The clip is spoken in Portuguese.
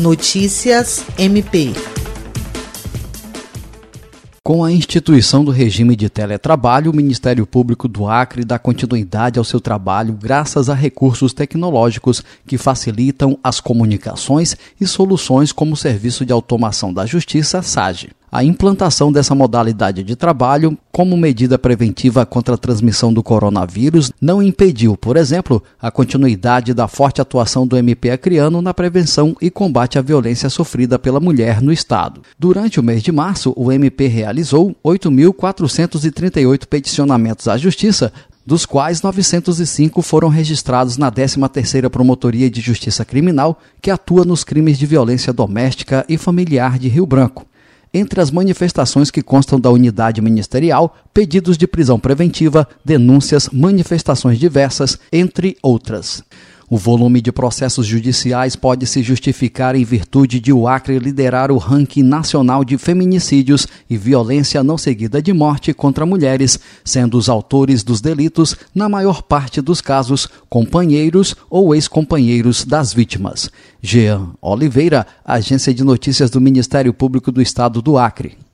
Notícias MP. Com a instituição do regime de teletrabalho, o Ministério Público do Acre dá continuidade ao seu trabalho graças a recursos tecnológicos que facilitam as comunicações e soluções como o Serviço de Automação da Justiça, SAGE. A implantação dessa modalidade de trabalho, como medida preventiva contra a transmissão do coronavírus, não impediu, por exemplo, a continuidade da forte atuação do MP acreano na prevenção e combate à violência sofrida pela mulher no Estado. Durante o mês de março, o MP realizou 8.438 peticionamentos à Justiça, dos quais 905 foram registrados na 13ª Promotoria de Justiça Criminal, que atua nos crimes de violência doméstica e familiar de Rio Branco. Entre as manifestações que constam da unidade ministerial, pedidos de prisão preventiva, denúncias, manifestações diversas, entre outras. O volume de processos judiciais pode se justificar em virtude de o Acre liderar o ranking nacional de feminicídios e violência não seguida de morte contra mulheres, sendo os autores dos delitos, na maior parte dos casos, companheiros ou ex-companheiros das vítimas. Jean Oliveira, Agência de Notícias do Ministério Público do Estado do Acre.